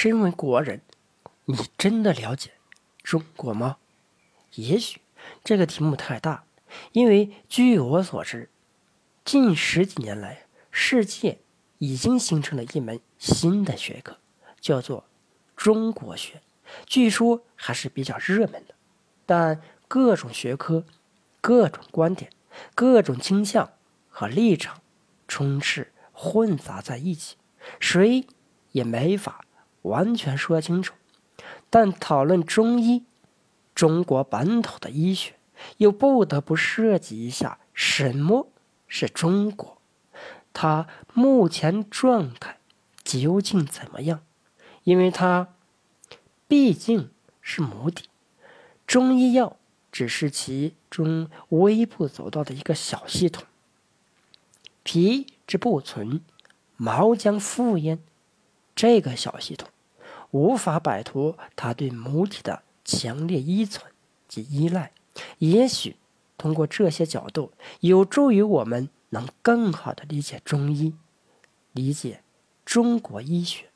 身为国人，你真的了解中国吗？也许这个题目太大，因为据我所知，近十几年来，世界已经形成了一门新的学科，叫做中国学。据说还是比较热门的，但各种学科、各种观点、各种倾向和立场充斥混杂在一起，谁也没法完全说清楚。但讨论中医，中国本土的医学，又不得不涉及一下什么是中国，它目前状态究竟怎么样？因为它。毕竟是母体，中医药只是其中微不足道的一个小系统。皮之不存，毛将复焉。这个小系统无法摆脱它对母体的强烈依存及依赖。也许通过这些角度，有助于我们能更好的理解中医，理解中国医学，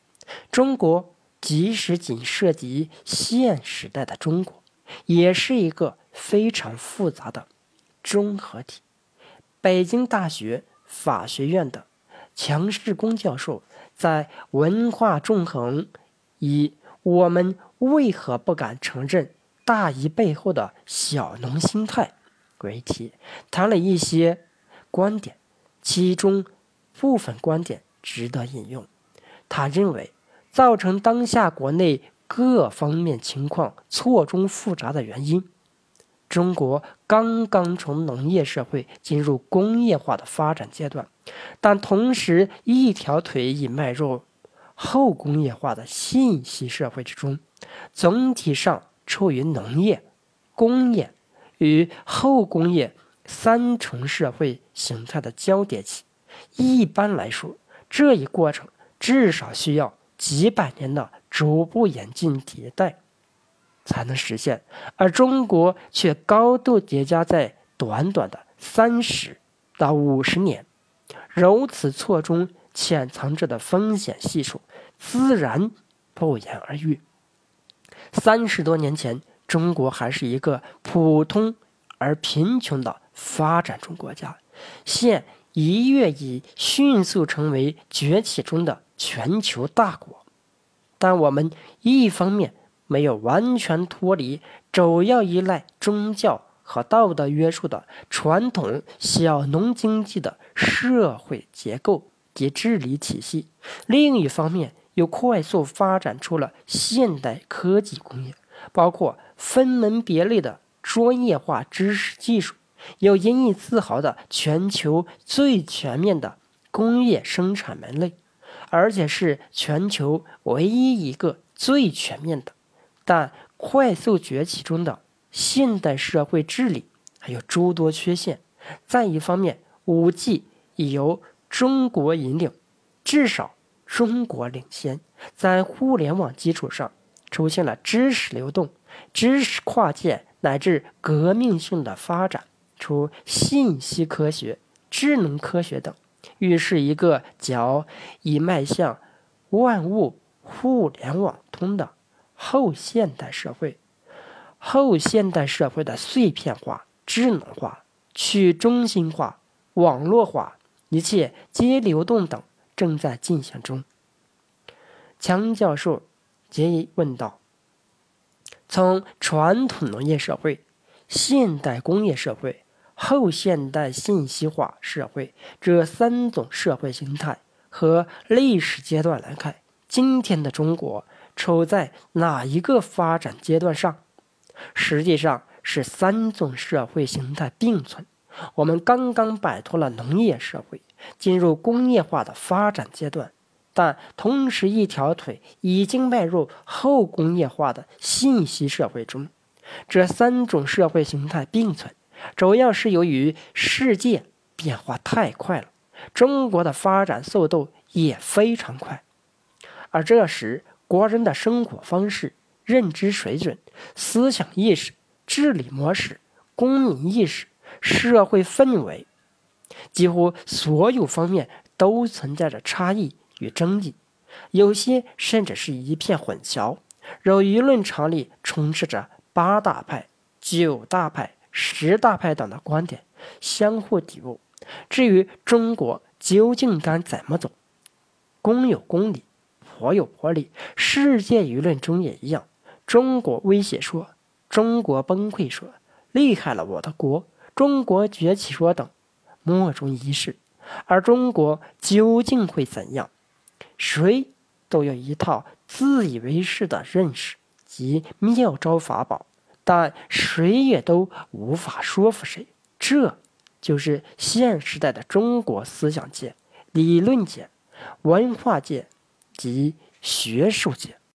中国。即使仅涉及现时代的中国，也是一个非常复杂的综合体。北京大学法学院的强世功教授在《文化纵横》以“我们为何不敢承认大医背后的小农心态”为题，谈了一些观点，其中部分观点值得引用。他认为。造成当下国内各方面情况错综复杂的原因，中国刚刚从农业社会进入工业化的发展阶段，但同时一条腿已迈入后工业化的信息社会之中，总体上处于农业、工业与后工业三重社会形态的交叠期。一般来说，这一过程至少需要。几百年的逐步演进迭代才能实现，而中国却高度叠加在短短的三十到五十年，如此错综潜藏着的风险系数，自然不言而喻。三十多年前，中国还是一个普通而贫穷的发展中国家，现一跃已迅速成为崛起中的。全球大国，但我们一方面没有完全脱离主要依赖宗教和道德约束的传统小农经济的社会结构及治理体系，另一方面又快速发展出了现代科技工业，包括分门别类的专业化知识技术，有引以自豪的全球最全面的工业生产门类。而且是全球唯一一个最全面的，但快速崛起中的现代社会治理还有诸多缺陷。再一方面，五 G 已由中国引领，至少中国领先，在互联网基础上出现了知识流动、知识跨界乃至革命性的发展，出信息科学、智能科学等。预示一个较已迈向万物互联网通的后现代社会。后现代社会的碎片化、智能化、去中心化、网络化，一切皆流动等正在进行中。强教授接以问道：“从传统农业社会、现代工业社会。”后现代信息化社会这三种社会形态和历史阶段来看，今天的中国处在哪一个发展阶段上？实际上是三种社会形态并存。我们刚刚摆脱了农业社会，进入工业化的发展阶段，但同时一条腿已经迈入后工业化的信息社会中。这三种社会形态并存。主要是由于世界变化太快了，中国的发展速度也非常快，而这时国人的生活方式、认知水准、思想意识、治理模式、公民意识、社会氛围，几乎所有方面都存在着差异与争议。有些甚至是一片混淆，让舆论场里充斥着八大派、九大派、十大派等的观点，相互抵触。至于中国究竟该怎么走，公有公理，婆有婆理。世界舆论中也一样，中国威胁说，中国崩溃说，厉害了我的国，中国崛起说等，莫衷一是。而中国究竟会怎样？谁都有一套自以为是的认识及妙招法宝，但谁也都无法说服谁。这就是现时代的中国思想界、理论界、文化界及学术界。